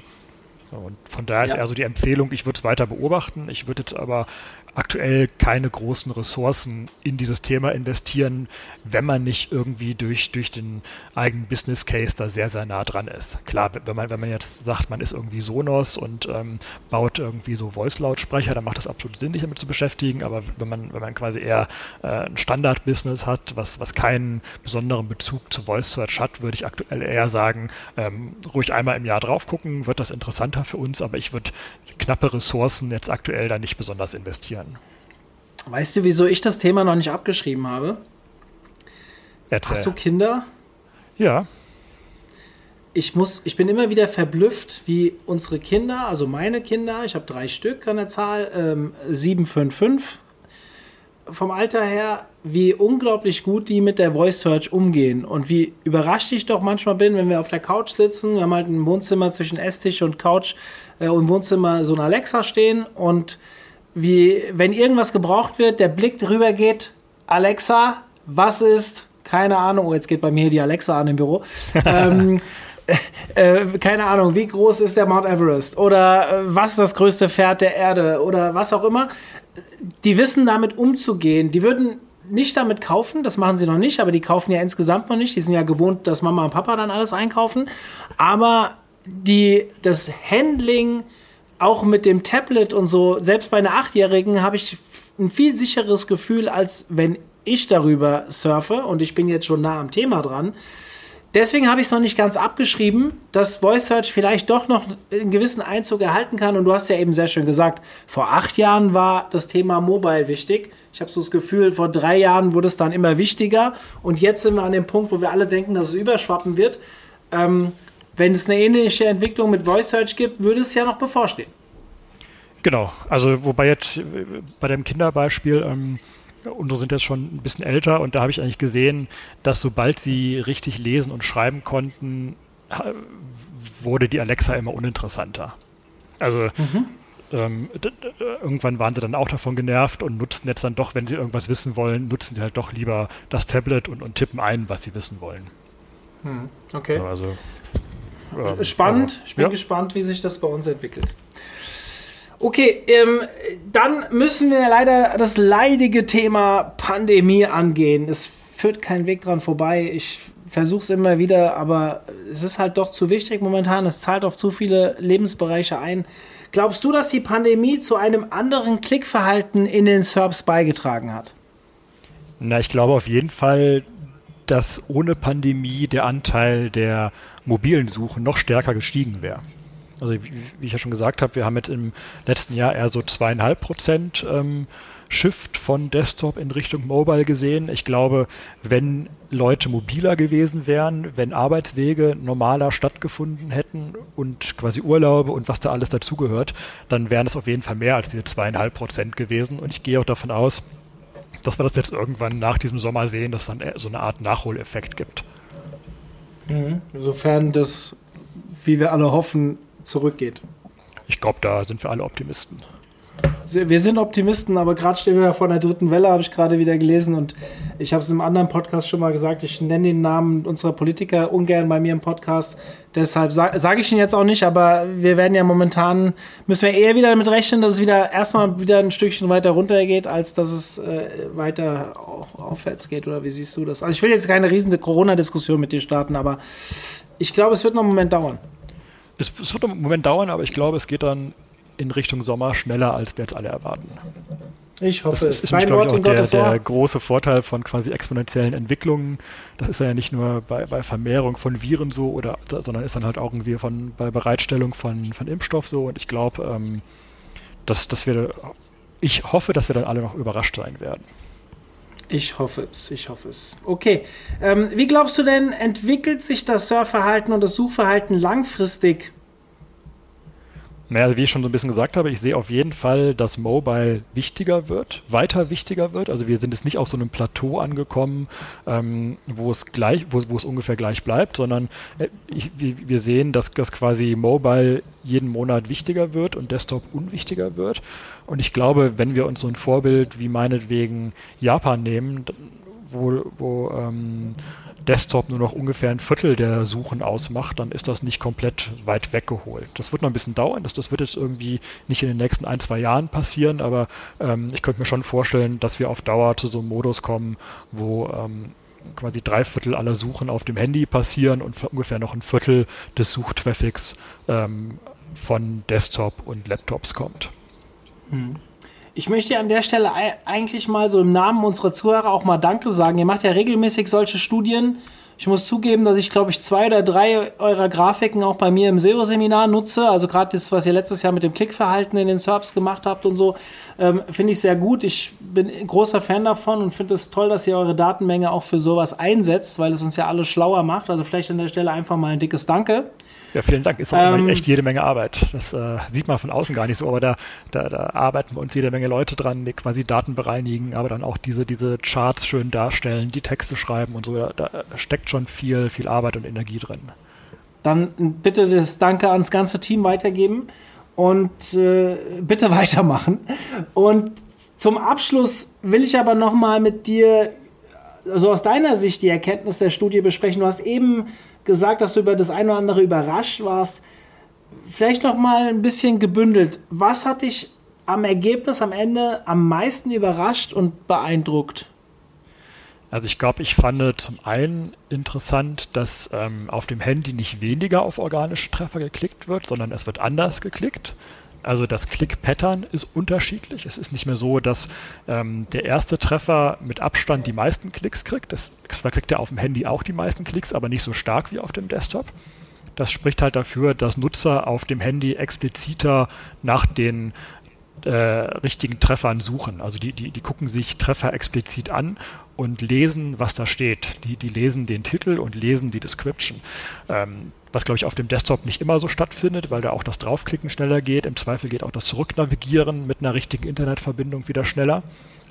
Und von daher ja. ist eher so die Empfehlung, ich würde es weiter beobachten. Ich würde jetzt aber aktuell keine großen Ressourcen in dieses Thema investieren, wenn man nicht irgendwie durch, durch den eigenen Business Case da sehr, sehr nah dran ist. Klar, wenn man, wenn man jetzt sagt, man ist irgendwie Sonos und ähm, baut irgendwie so Voice-Lautsprecher, dann macht das absolut Sinn, sich damit zu beschäftigen, aber wenn man, wenn man quasi eher äh, ein Standard-Business hat, was, was keinen besonderen Bezug zu Voice Search hat, würde ich aktuell eher sagen, ähm, ruhig einmal im Jahr drauf gucken, wird das interessanter für uns, aber ich würde knappe Ressourcen jetzt aktuell da nicht besonders investieren. Weißt du, wieso ich das Thema noch nicht abgeschrieben habe? Erzähl. Hast du Kinder? Ja. ich muss, ich bin immer wieder verblüfft, wie unsere Kinder, also meine Kinder, ich habe drei Stück an der Zahl, ähm, 755 vom Alter her, wie unglaublich gut die mit der Voice Search umgehen und wie überrascht ich doch manchmal bin, wenn wir auf der Couch sitzen. Wir haben halt ein Wohnzimmer zwischen Esstisch und Couch äh, und Wohnzimmer so ein Alexa stehen und wie, wenn irgendwas gebraucht wird, der Blick drüber geht, Alexa, was ist, keine Ahnung, oh, jetzt geht bei mir die Alexa an im Büro. ähm, äh, keine Ahnung, wie groß ist der Mount Everest oder äh, was ist das größte Pferd der Erde oder was auch immer. Die wissen damit umzugehen. Die würden nicht damit kaufen, das machen sie noch nicht, aber die kaufen ja insgesamt noch nicht. Die sind ja gewohnt, dass Mama und Papa dann alles einkaufen. Aber die, das Handling, auch mit dem Tablet und so, selbst bei einer Achtjährigen habe ich ein viel sicheres Gefühl, als wenn ich darüber surfe und ich bin jetzt schon nah am Thema dran. Deswegen habe ich es noch nicht ganz abgeschrieben, dass Voice Search vielleicht doch noch einen gewissen Einzug erhalten kann. Und du hast ja eben sehr schön gesagt, vor acht Jahren war das Thema Mobile wichtig. Ich habe so das Gefühl, vor drei Jahren wurde es dann immer wichtiger. Und jetzt sind wir an dem Punkt, wo wir alle denken, dass es überschwappen wird. Ähm, wenn es eine ähnliche Entwicklung mit Voice Search gibt, würde es ja noch bevorstehen. Genau, also wobei jetzt äh, bei dem Kinderbeispiel, ähm, unsere sind jetzt schon ein bisschen älter und da habe ich eigentlich gesehen, dass sobald sie richtig lesen und schreiben konnten, wurde die Alexa immer uninteressanter. Also mhm. ähm, irgendwann waren sie dann auch davon genervt und nutzten jetzt dann doch, wenn sie irgendwas wissen wollen, nutzen sie halt doch lieber das Tablet und, und tippen ein, was sie wissen wollen. Hm. Okay. Also, ähm, Spannend. Ich bin ja. gespannt, wie sich das bei uns entwickelt. Okay, ähm, dann müssen wir leider das leidige Thema Pandemie angehen. Es führt kein Weg dran vorbei. Ich versuche es immer wieder, aber es ist halt doch zu wichtig momentan. Es zahlt auf zu viele Lebensbereiche ein. Glaubst du, dass die Pandemie zu einem anderen Klickverhalten in den SERPs beigetragen hat? Na, ich glaube auf jeden Fall, dass ohne Pandemie der Anteil der mobilen Suchen noch stärker gestiegen wäre. Also wie, wie, ich ja schon gesagt habe, wir haben jetzt im letzten Jahr eher so zweieinhalb Prozent ähm, Shift von Desktop in Richtung Mobile gesehen. Ich glaube, wenn Leute mobiler gewesen wären, wenn Arbeitswege normaler stattgefunden hätten und quasi Urlaube und was da alles dazugehört, dann wären es auf jeden Fall mehr als diese zweieinhalb Prozent gewesen. Und ich gehe auch davon aus, dass wir das jetzt irgendwann nach diesem Sommer sehen, dass es dann so eine Art Nachholeffekt gibt. Mhm. Insofern das, wie wir alle hoffen, zurückgeht. Ich glaube, da sind wir alle Optimisten. Wir sind Optimisten, aber gerade stehen wir ja vor einer dritten Welle, habe ich gerade wieder gelesen und ich habe es im anderen Podcast schon mal gesagt, ich nenne den Namen unserer Politiker ungern bei mir im Podcast. Deshalb sage sag ich ihn jetzt auch nicht, aber wir werden ja momentan, müssen wir eher wieder damit rechnen, dass es wieder erstmal wieder ein Stückchen weiter runter geht, als dass es äh, weiter auf, aufwärts geht. Oder wie siehst du das? Also ich will jetzt keine riesige Corona-Diskussion mit dir starten, aber ich glaube, es wird noch einen Moment dauern es, es wird einen Moment dauern, aber ich glaube, es geht dann in Richtung Sommer schneller, als wir jetzt alle erwarten. Ich hoffe das es. ist, nämlich, ich, auch der, der, große Vorteil von quasi exponentiellen Entwicklungen. Das ist ja nicht nur bei, bei Vermehrung von Viren so, oder, sondern ist dann halt auch irgendwie von, bei Bereitstellung von, von Impfstoff so. Und ich glaube, ähm, dass, dass wir, ich hoffe, dass wir dann alle noch überrascht sein werden. Ich hoffe es, ich hoffe es. Okay, ähm, wie glaubst du denn, entwickelt sich das Surfverhalten und das Suchverhalten langfristig naja, wie ich schon so ein bisschen gesagt habe, ich sehe auf jeden Fall, dass Mobile wichtiger wird, weiter wichtiger wird. Also wir sind jetzt nicht auf so einem Plateau angekommen, ähm, wo es gleich, wo, wo, es ungefähr gleich bleibt, sondern äh, ich, wir sehen, dass das quasi Mobile jeden Monat wichtiger wird und Desktop unwichtiger wird. Und ich glaube, wenn wir uns so ein Vorbild wie meinetwegen Japan nehmen, wo, wo ähm, Desktop nur noch ungefähr ein Viertel der Suchen ausmacht, dann ist das nicht komplett weit weggeholt. Das wird noch ein bisschen dauern, das, das wird jetzt irgendwie nicht in den nächsten ein, zwei Jahren passieren, aber ähm, ich könnte mir schon vorstellen, dass wir auf Dauer zu so einem Modus kommen, wo ähm, quasi drei Viertel aller Suchen auf dem Handy passieren und ungefähr noch ein Viertel des Suchtraffics ähm, von Desktop und Laptops kommt. Hm. Ich möchte an der Stelle eigentlich mal so im Namen unserer Zuhörer auch mal Danke sagen. Ihr macht ja regelmäßig solche Studien Ich muss zugeben, dass ich, glaube ich, zwei oder drei eurer Grafiken auch bei mir im SEO-Seminar nutze. Also gerade das, was ihr letztes Jahr mit dem Klickverhalten in den SERPs gemacht habt und so, ähm, finde ich sehr gut. Ich bin großer Fan davon und finde es toll, dass ihr eure Datenmenge auch für sowas einsetzt, weil es uns ja alles schlauer macht. Also vielleicht an der Stelle einfach mal ein dickes Danke. Ja, vielen Dank. Ist auch ähm, echt jede Menge Arbeit. Das äh, sieht man von außen gar nicht so, aber da, da, da arbeiten wir uns jede Menge Leute dran, die quasi Daten bereinigen, aber dann auch diese, diese Charts schön darstellen, die Texte schreiben und so. Da, da steckt schon viel, viel Arbeit und Energie drin. Dann bitte das Danke ans ganze Team weitergeben und äh, bitte weitermachen. Und zum Abschluss will ich aber nochmal mit dir, also aus deiner Sicht, die Erkenntnis der Studie besprechen. Du hast eben gesagt, dass du über das eine oder andere überrascht warst. Vielleicht noch mal ein bisschen gebündelt. Was hat dich am Ergebnis am Ende am meisten überrascht und beeindruckt? Also ich glaube, ich fand zum einen interessant, dass ähm, auf dem Handy nicht weniger auf organische Treffer geklickt wird, sondern es wird anders geklickt. Also das Click-Pattern ist unterschiedlich. Es ist nicht mehr so, dass ähm, der erste Treffer mit Abstand die meisten Klicks kriegt. Das, zwar kriegt er auf dem Handy auch die meisten Klicks, aber nicht so stark wie auf dem Desktop. Das spricht halt dafür, dass Nutzer auf dem Handy expliziter nach den äh, richtigen Treffern suchen. Also die, die, die gucken sich Treffer explizit an und lesen, was da steht. Die, die lesen den Titel und lesen die Description. Ähm, was glaube ich auf dem Desktop nicht immer so stattfindet, weil da auch das Draufklicken schneller geht. Im Zweifel geht auch das Zurücknavigieren mit einer richtigen Internetverbindung wieder schneller.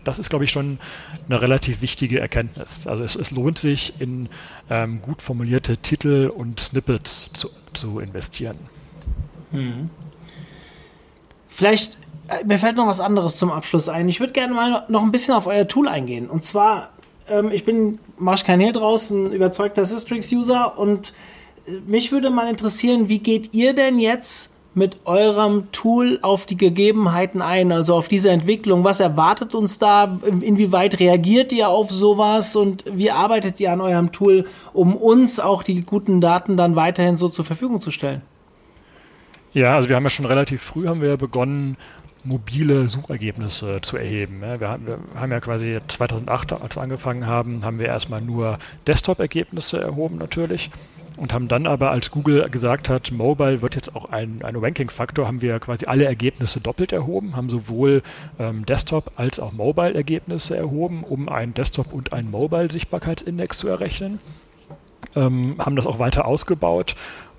Das ist, glaube ich, schon eine relativ wichtige Erkenntnis. Also es, es lohnt sich, in ähm, gut formulierte Titel und Snippets zu, zu investieren. Hm. Vielleicht, äh, mir fällt noch was anderes zum Abschluss ein. Ich würde gerne mal noch ein bisschen auf euer Tool eingehen. Und zwar, ähm, ich bin, mach kein Hehl draus, ein überzeugter Systrix-User und mich würde mal interessieren, wie geht ihr denn jetzt mit eurem Tool auf die Gegebenheiten ein, also auf diese Entwicklung? Was erwartet uns da? Inwieweit reagiert ihr auf sowas und wie arbeitet ihr an eurem Tool, um uns auch die guten Daten dann weiterhin so zur Verfügung zu stellen? Ja, also wir haben ja schon relativ früh haben wir begonnen, mobile Suchergebnisse zu erheben. Wir haben ja quasi 2008, als wir angefangen haben, haben wir erstmal nur Desktop-Ergebnisse erhoben natürlich und haben dann aber, als Google gesagt hat, Mobile wird jetzt auch ein, ein Ranking-Faktor, haben wir quasi alle Ergebnisse doppelt erhoben, haben sowohl ähm, Desktop als auch Mobile-Ergebnisse erhoben, um einen Desktop- und einen Mobile-Sichtbarkeitsindex zu errechnen. Ähm, haben das auch weiter ausgebaut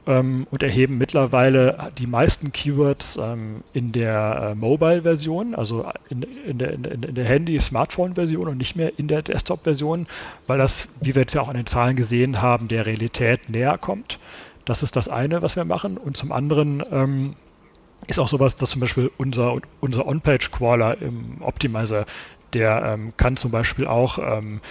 ähm, und erheben mittlerweile die meisten Keywords ähm, in der äh, Mobile-Version, also in, in, der, in, der Handy-Smartphone-Version und nicht mehr in der Desktop-Version, weil das, wie wir jetzt ja auch an den Zahlen gesehen haben, der Realität näher kommt. Das ist das eine, was wir machen. Und zum anderen ähm, ist auch sowas, dass zum Beispiel unser, unser On-Page-Crawler im Optimizer, der ähm, kann zum Beispiel auch ähm,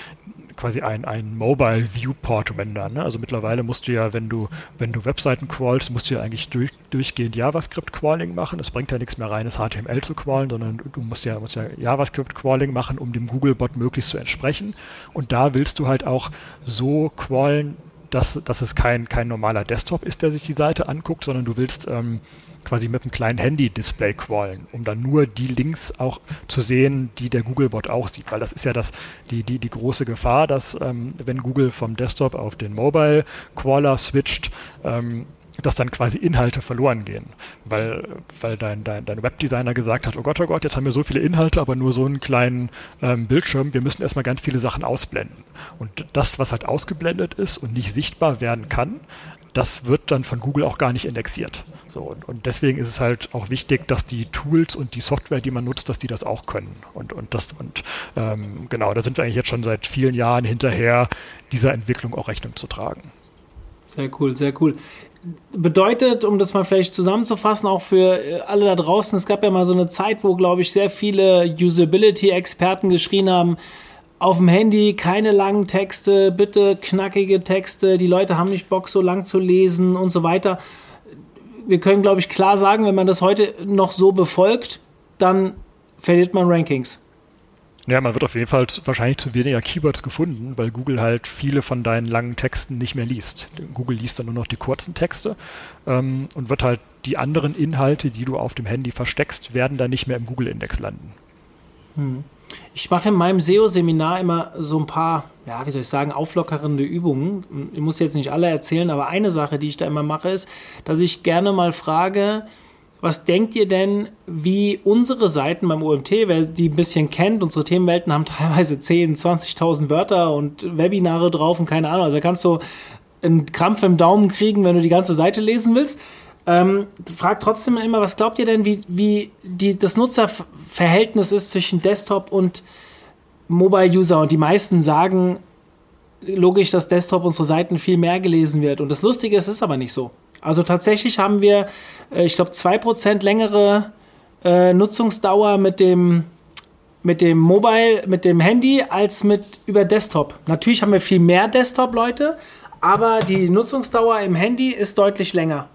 quasi ein, ein Mobile Viewport Render. Ne? Also mittlerweile musst du ja, wenn du, wenn du Webseiten crawlst, musst du ja eigentlich durch, durchgehend JavaScript Crawling machen. Es bringt ja nichts mehr reines HTML zu crawlen, sondern du musst ja, musst ja JavaScript Crawling machen, um dem Googlebot möglichst zu entsprechen. Und da willst du halt auch so crawlen, dass, dass es kein, kein normaler Desktop ist, der sich die Seite anguckt, sondern du willst ähm, quasi mit einem kleinen Handy-Display crawlen, um dann nur die Links auch zu sehen, die der Googlebot auch sieht. Weil das ist ja das, die, die, die große Gefahr, dass ähm, wenn Google vom Desktop auf den Mobile-Crawler switcht, ähm, dass dann quasi Inhalte verloren gehen, weil, weil dein, dein, dein Webdesigner gesagt hat, oh Gott, oh Gott, jetzt haben wir so viele Inhalte, aber nur so einen kleinen ähm, Bildschirm, wir müssen erstmal ganz viele Sachen ausblenden. Und das, was halt ausgeblendet ist und nicht sichtbar werden kann, das wird dann von Google auch gar nicht indexiert. So, und, und, deswegen ist es halt auch wichtig, dass die Tools und die Software, die man nutzt, dass die das auch können. Und, und das, und ähm, genau, da sind wir eigentlich jetzt schon seit vielen Jahren hinterher, dieser Entwicklung auch Rechnung zu tragen. Sehr cool, sehr cool bedeutet, um das mal vielleicht zusammenzufassen, auch für äh, alle da draußen, es gab ja mal so eine Zeit, wo, glaube ich, sehr viele Usability-Experten geschrien haben, auf dem Handy keine langen Texte, bitte knackige Texte, die Leute haben nicht Bock, so lang zu lesen und so weiter. Wir können, glaube ich, klar sagen, wenn man das heute noch so befolgt, dann verliert man Rankings. Ja, man wird auf jeden Fall wahrscheinlich zu weniger Keywords gefunden, weil Google halt viele von deinen langen Texten nicht mehr liest. Google liest dann nur noch die kurzen Texte ähm, und wird halt die anderen Inhalte, die du auf dem Handy versteckst, werden dann nicht mehr im Google-Index landen. Hm. Ich mache in meinem SEO-Seminar immer so ein paar ja, wie soll ich sagen, auflockerende Übungen. Ich muss jetzt nicht alle erzählen, aber eine Sache, die ich da immer mache, ist, dass ich gerne mal frage, was denkt ihr denn, wie unsere Seiten beim OMT, wer die ein bisschen kennt, unsere Themenwelten haben teilweise 10, 20.000 Wörter und Webinare drauf und keine Ahnung. Also kannst du einen Krampf im Daumen kriegen, wenn du die ganze Seite lesen willst. Ähm, fragt trotzdem immer, was glaubt ihr denn, wie, wie die, das Nutzerverhältnis ist zwischen Desktop und Mobile-User? Und die meisten sagen, logisch, dass Desktop unsere Seiten viel mehr gelesen wird. Und das Lustige ist, es ist aber nicht so. Also tatsächlich haben wir, äh, ich glaube, 2% längere äh, Nutzungsdauer mit dem, mit dem Mobile, mit dem Handy als mit über Desktop. Natürlich haben wir viel mehr Desktop-Leute, aber die Nutzungsdauer im Handy ist deutlich länger.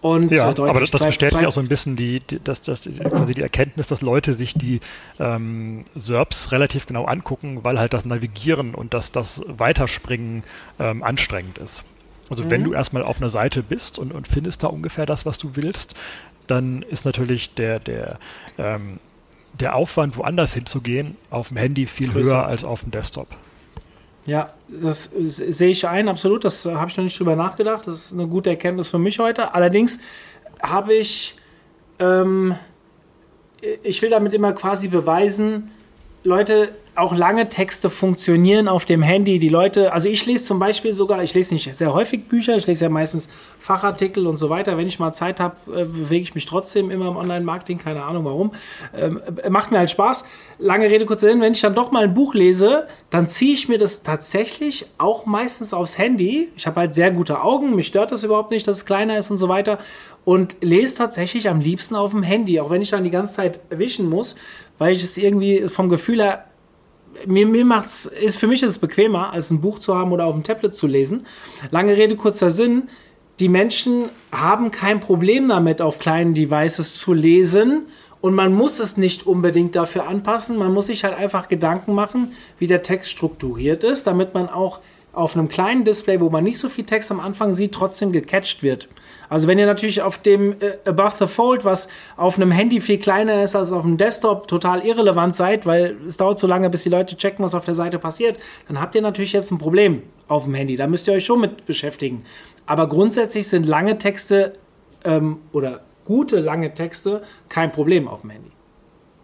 Und ja, äh, aber das, das bestätigt auch so ein bisschen die, die, das, das, quasi die Erkenntnis, dass Leute sich die ähm, SERPs relativ genau angucken, weil halt das Navigieren und das, das Weiterspringen ähm, anstrengend ist. Also mhm. wenn du erstmal auf einer Seite bist und, und findest da ungefähr das, was du willst, dann ist natürlich der, der, ähm, der Aufwand, woanders hinzugehen, auf dem Handy viel Größer. höher als auf dem Desktop. Ja, das sehe ich ein, absolut. Das habe ich noch nicht drüber nachgedacht. Das ist eine gute Erkenntnis für mich heute. Allerdings habe ich, ähm, ich will damit immer quasi beweisen, Leute, auch lange Texte funktionieren auf dem Handy. Die Leute, also ich lese zum Beispiel sogar, ich lese nicht sehr häufig Bücher, ich lese ja meistens Fachartikel und so weiter. Wenn ich mal Zeit habe, äh, bewege ich mich trotzdem immer im Online-Marketing, keine Ahnung warum. Ähm, äh, macht mir halt Spaß. Lange Rede, kurzer Sinn, wenn ich dann doch mal ein Buch lese, dann ziehe ich mir das tatsächlich auch meistens aufs Handy. Ich habe halt sehr gute Augen, mich stört das überhaupt nicht, dass es kleiner ist und so weiter. Und lese tatsächlich am liebsten auf dem Handy, auch wenn ich dann die ganze Zeit wischen muss, weil ich es irgendwie vom Gefühl her mir, mir macht's, ist für mich ist es bequemer, als ein Buch zu haben oder auf dem Tablet zu lesen. Lange Rede, kurzer Sinn. Die Menschen haben kein Problem damit, auf kleinen Devices zu lesen. Und man muss es nicht unbedingt dafür anpassen. Man muss sich halt einfach Gedanken machen, wie der Text strukturiert ist, damit man auch auf einem kleinen Display, wo man nicht so viel Text am Anfang sieht, trotzdem gecatcht wird. Also wenn ihr natürlich auf dem äh, Above the Fold, was auf einem Handy viel kleiner ist als auf dem Desktop, total irrelevant seid, weil es dauert so lange, bis die Leute checken, was auf der Seite passiert, dann habt ihr natürlich jetzt ein Problem auf dem Handy. Da müsst ihr euch schon mit beschäftigen. Aber grundsätzlich sind lange Texte ähm, oder gute lange Texte kein Problem auf dem Handy.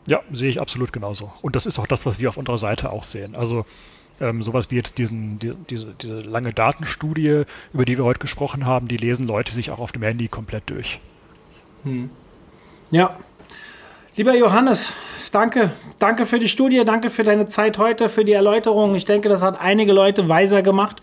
Ja, sehe ich absolut genauso. Und das ist auch das, was wir auf unserer Seite auch sehen. Also ähm, sowas wie jetzt diesen, die, diese, diese lange Datenstudie, über die wir heute gesprochen haben, die lesen Leute sich auch auf dem Handy komplett durch. Hm. Ja. Lieber Johannes, danke. Danke für die Studie, danke für deine Zeit heute, für die Erläuterung. Ich denke, das hat einige Leute weiser gemacht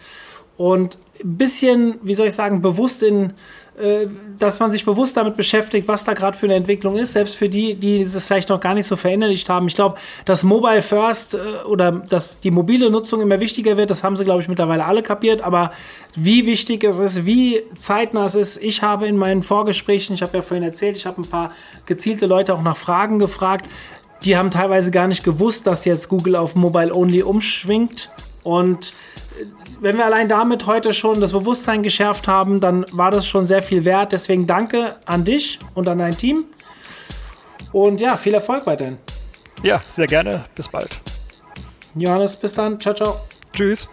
und bisschen, wie soll ich sagen, bewusst in äh, dass man sich bewusst damit beschäftigt, was da gerade für eine Entwicklung ist, selbst für die, die es vielleicht noch gar nicht so verinnerlicht haben. Ich glaube, dass Mobile First äh, oder dass die mobile Nutzung immer wichtiger wird, das haben sie, glaube ich, mittlerweile alle kapiert. Aber wie wichtig es ist, wie zeitnah es ist, ich habe in meinen Vorgesprächen, ich habe ja vorhin erzählt, ich habe ein paar gezielte Leute auch nach Fragen gefragt. Die haben teilweise gar nicht gewusst, dass jetzt Google auf Mobile Only umschwingt. Und wenn wir allein damit heute schon das Bewusstsein geschärft haben, dann war das schon sehr viel wert. Deswegen danke an dich und an dein Team. Und ja, viel Erfolg weiterhin. Ja, sehr gerne. Bis bald. Johannes, bis dann. Ciao, ciao. Tschüss.